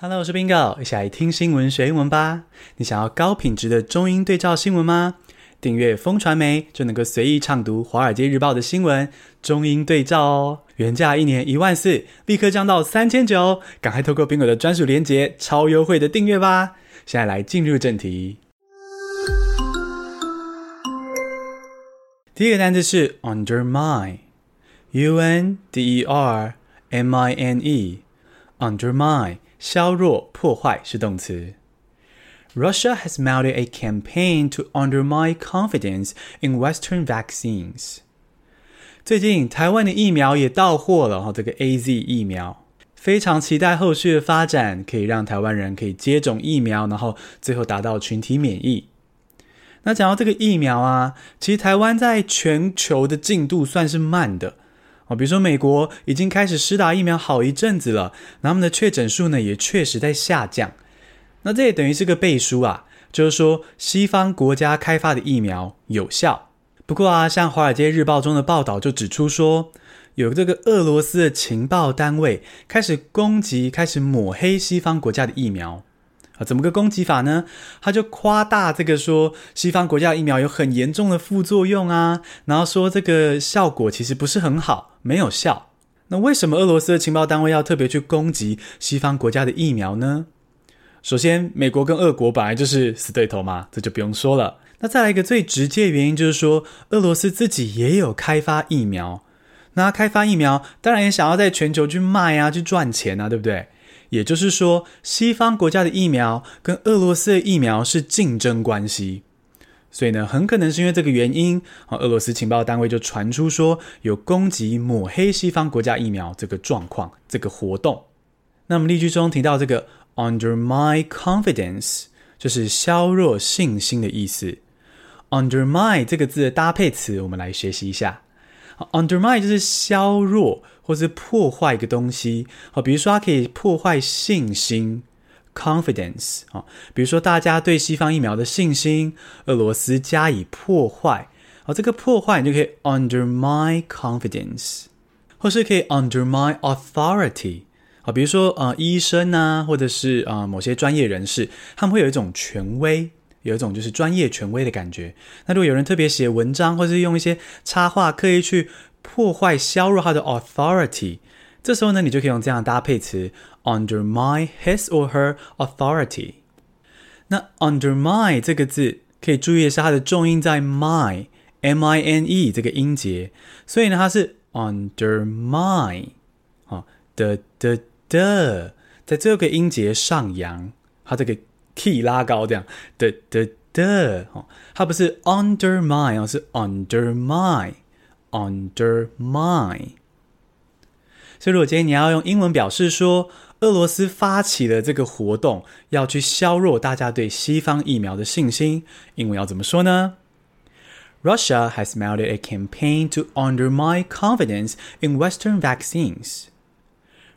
Hello，我是 Bingo，一起来听新闻学英文吧。你想要高品质的中英对照新闻吗？订阅风传媒就能够随意畅读《华尔街日报》的新闻，中英对照哦。原价一年一万四，立刻降到三千九，赶快透过 Bingo 的专属链接，超优惠的订阅吧。现在来进入正题。第一个单词是 undermine，U N D E R M I N E，undermine。削弱、破坏是动词。Russia has mounted a campaign to undermine confidence in Western vaccines。最近台湾的疫苗也到货了哈，这个 AZ 疫苗，非常期待后续的发展，可以让台湾人可以接种疫苗，然后最后达到群体免疫。那讲到这个疫苗啊，其实台湾在全球的进度算是慢的。哦，比如说美国已经开始施打疫苗好一阵子了，那他们的确诊数呢也确实在下降。那这也等于是个背书啊，就是说西方国家开发的疫苗有效。不过啊，像《华尔街日报》中的报道就指出说，有这个俄罗斯的情报单位开始攻击、开始抹黑西方国家的疫苗。啊，怎么个攻击法呢？他就夸大这个说西方国家疫苗有很严重的副作用啊，然后说这个效果其实不是很好，没有效。那为什么俄罗斯的情报单位要特别去攻击西方国家的疫苗呢？首先，美国跟俄国本来就是死对头嘛，这就不用说了。那再来一个最直接原因就是说，俄罗斯自己也有开发疫苗，那开发疫苗当然也想要在全球去卖啊，去赚钱啊，对不对？也就是说，西方国家的疫苗跟俄罗斯的疫苗是竞争关系，所以呢，很可能是因为这个原因，啊，俄罗斯情报单位就传出说有攻击、抹黑西方国家疫苗这个状况、这个活动。那么例句中提到这个 undermine confidence，就是削弱信心的意思。undermine 这个字的搭配词，我们来学习一下。Undermine 就是削弱。或是破坏一个东西，好，比如说它可以破坏信心 （confidence） 啊，比如说大家对西方疫苗的信心，俄罗斯加以破坏，好，这个破坏你就可以 undermine confidence，或是可以 undermine authority，好，比如说呃医生啊，或者是啊、某些专业人士，他们会有一种权威，有一种就是专业权威的感觉。那如果有人特别写文章，或是用一些插画刻意去破坏、削弱他的 authority，这时候呢，你就可以用这样的搭配词 undermine his or her authority。那 undermine 这个字可以注意的是，它的重音在 mine，m-i-n-e 这个音节，所以呢，它是 undermine 啊的的的，在这个音节上扬，它这个 key 拉高这样的的的，哦，它不是 undermine，而是 undermine。Undermine。所以，如果今天你要用英文表示说俄罗斯发起了这个活动，要去削弱大家对西方疫苗的信心，英文要怎么说呢？Russia has mounted a campaign to undermine confidence in Western vaccines.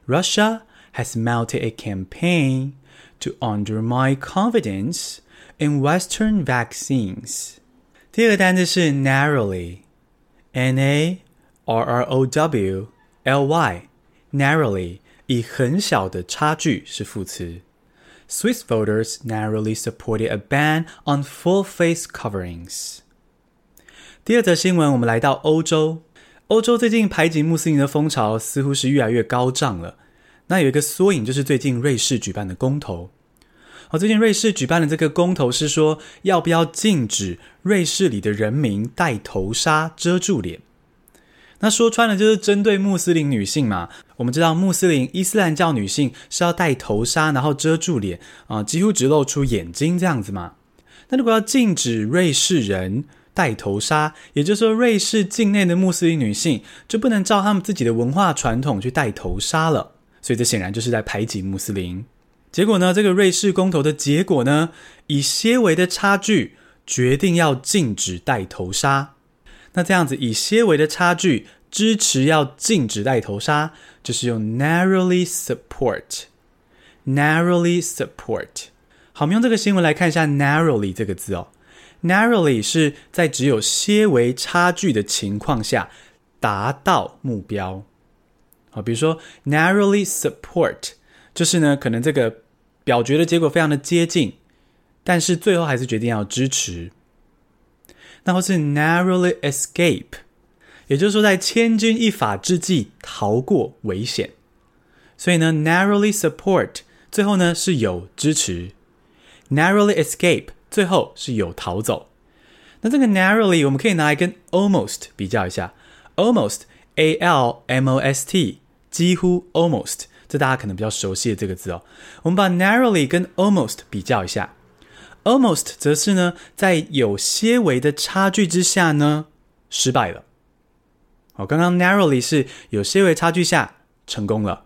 Russia has mounted a campaign to undermine confidence in Western vaccines. 第二个单词是 narrowly。N A R R O W L Y，narrowly 以很小的差距是副词。Swiss voters narrowly supported a ban on full face coverings。第二则新闻，我们来到欧洲。欧洲最近排挤穆斯林的风潮似乎是越来越高涨了。 那有一个缩影，就是最近瑞士举办的公投。好，最近瑞士举办的这个公投是说，要不要禁止瑞士里的人民戴头纱遮住脸？那说穿了就是针对穆斯林女性嘛。我们知道穆斯林伊斯兰教女性是要戴头纱，然后遮住脸啊，几乎只露出眼睛这样子嘛。那如果要禁止瑞士人戴头纱，也就是说瑞士境内的穆斯林女性就不能照他们自己的文化传统去戴头纱了。所以这显然就是在排挤穆斯林。结果呢，这个瑞士公投的结果呢，以些微的差距决定要禁止戴头纱。那这样子以些微的差距支持要禁止戴头纱，就是用 narrowly support。narrowly support。好，我们用这个新闻来看一下 narrowly 这个字哦。narrowly 是在只有些微差距的情况下达到目标。好，比如说 narrowly support。就是呢，可能这个表决的结果非常的接近，但是最后还是决定要支持。那或是 narrowly escape，也就是说在千钧一发之际逃过危险。所以呢，narrowly support 最后呢是有支持，narrowly escape 最后是有逃走。那这个 narrowly 我们可以拿来跟 almost 比较一下，almost a l m o s t 几乎 almost，这大家可能比较熟悉的这个字哦。我们把 narrowly 跟 almost 比较一下，almost 则是呢在有些微的差距之下呢失败了。哦，刚刚 narrowly 是有些微差距下成功了。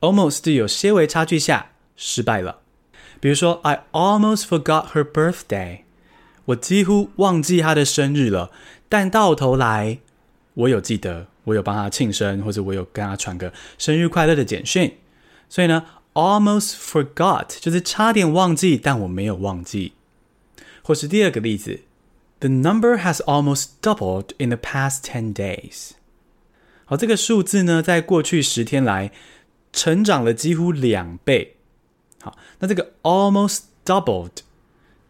Almost 有些微差距下失败了，比如说，I almost forgot her birthday，我几乎忘记她的生日了，但到头来我有记得，我有帮他庆生，或者我有跟他传个生日快乐的简讯，所以呢，almost forgot 就是差点忘记，但我没有忘记。或是第二个例子，The number has almost doubled in the past ten days。好，这个数字呢，在过去十天来。成长了几乎两倍，好，那这个 almost doubled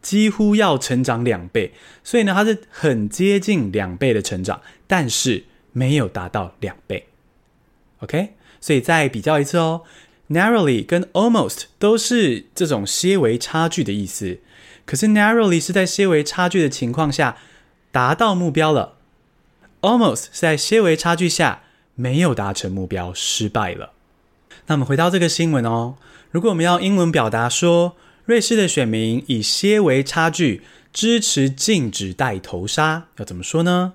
几乎要成长两倍，所以呢，它是很接近两倍的成长，但是没有达到两倍。OK，所以再比较一次哦，narrowly 跟 almost 都是这种些微差距的意思，可是 narrowly 是在些微差距的情况下达到目标了，almost 是在些微差距下没有达成目标，失败了。那我们回到这个新闻哦。如果我们要英文表达说，瑞士的选民以些微差距支持禁止戴头纱，要怎么说呢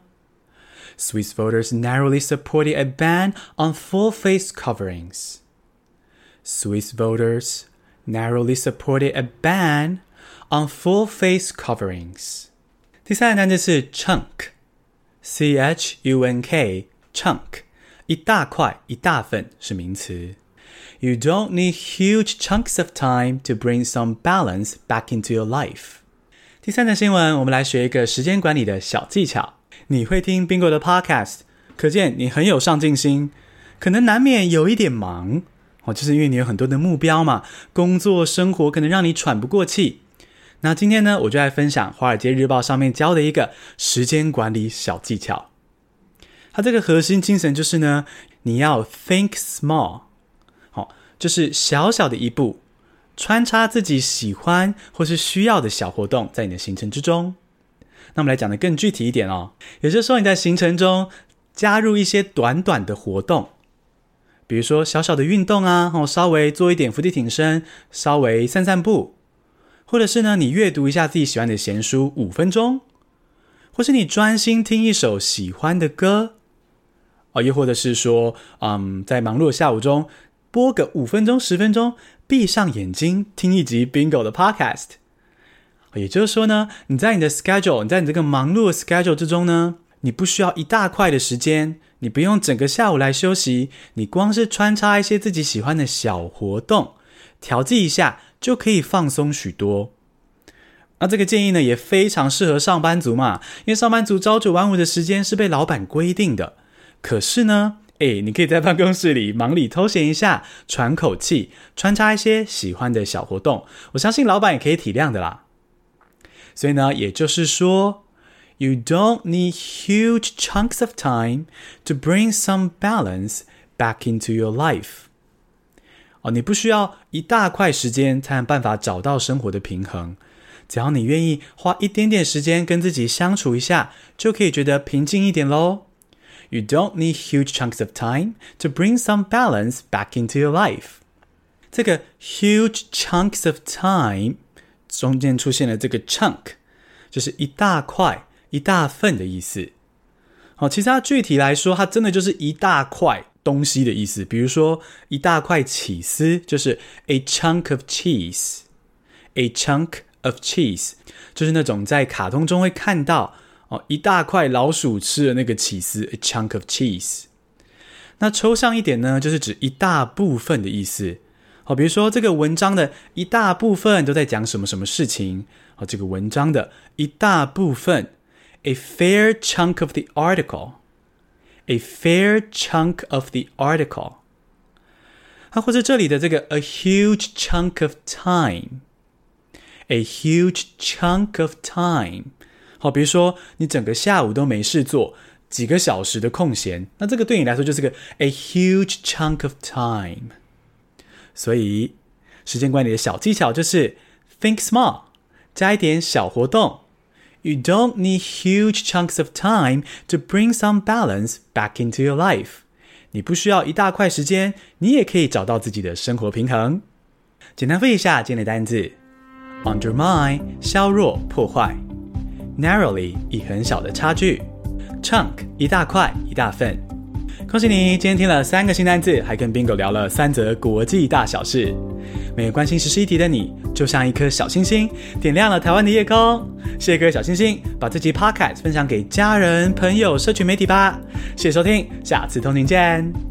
？Swiss voters narrowly supported a ban on full face coverings. Swiss voters narrowly supported a ban on full face coverings. 第三个单词是 chunk，c h u n k，chunk，一大块、一大份是名词。You don't need huge chunks of time to bring some balance back into your life。第三则新闻，我们来学一个时间管理的小技巧。 你会听 Bingo 的 Podcast，可见你很有上进心。可能难免有一点忙哦，就是因为你有很多的目标嘛，工作生活可能让你喘不过气。那今天呢，我就来分享《华尔街日报》上面教的一个时间管理小技巧。它这个核心精神就是呢，你要 think small 好。就是小小的一步，穿插自己喜欢或是需要的小活动在你的行程之中。那我们来讲的更具体一点哦，也就是说你在行程中加入一些短短的活动，比如说小小的运动啊，哦，稍微做一点伏地挺身，稍微散散步，或者是呢，你阅读一下自己喜欢的闲书五分钟，或是你专心听一首喜欢的歌，哦，又或者是说，嗯，在忙碌的下午中。播个五分钟、十分钟，闭上眼睛听一集 Bingo 的 Podcast。也就是说呢，你在你的 schedule，你在你这个忙碌的 schedule 之中呢，你不需要一大块的时间，你不用整个下午来休息，你光是穿插一些自己喜欢的小活动，调剂一下就可以放松许多。那这个建议呢，也非常适合上班族嘛，因为上班族朝九晚五的时间是被老板规定的。可是呢，哎，你可以在办公室里忙里偷闲一下，喘口气，穿插一些喜欢的小活动，我相信老板也可以体谅的啦。所以呢，也就是说，You don't need huge chunks of time to bring some balance back into your life。哦，你不需要一大块时间才有办法找到生活的平衡，只要你愿意花一点点时间跟自己相处一下，就可以觉得平静一点喽。You don't need huge chunks of time to bring some balance back into your life。这个 huge chunks of time 中间出现了这个 chunk，就是一大块、一大份的意思。好，其实它具体来说，它真的就是一大块东西的意思。比如说，一大块起司就是 a chunk of cheese，a chunk of cheese 就是那种在卡通中会看到。哦，一大块老鼠吃的那个起司，a chunk of cheese。那抽象一点呢，就是指一大部分的意思。好，比如说这个文章的一大部分都在讲什么什么事情。好，这个文章的一大部分，a fair chunk of the article，a fair chunk of the article。啊，或者这里的这个 a huge chunk of time，a huge chunk of time。好，比如说你整个下午都没事做，几个小时的空闲，那这个对你来说就是个 a huge chunk of time。所以时间管理的小技巧就是 think small，加一点小活动。You don't need huge chunks of time to bring some balance back into your life。你不需要一大块时间，你也可以找到自己的生活平衡。简单复一下今天的单字：undermine 削弱、破坏；narrowly 以很小的差距；chunk 一大块、一大份。恭喜你，今天听了三个新单字，还跟 Bingo 聊了三则国际大小事。每个关心时事议题的你，就像一颗小星星，点亮了台湾的夜空。谢谢各位小星星，把这集 Podcast 分享给家人、朋友、社群媒体吧。谢谢收听，下次通勤见。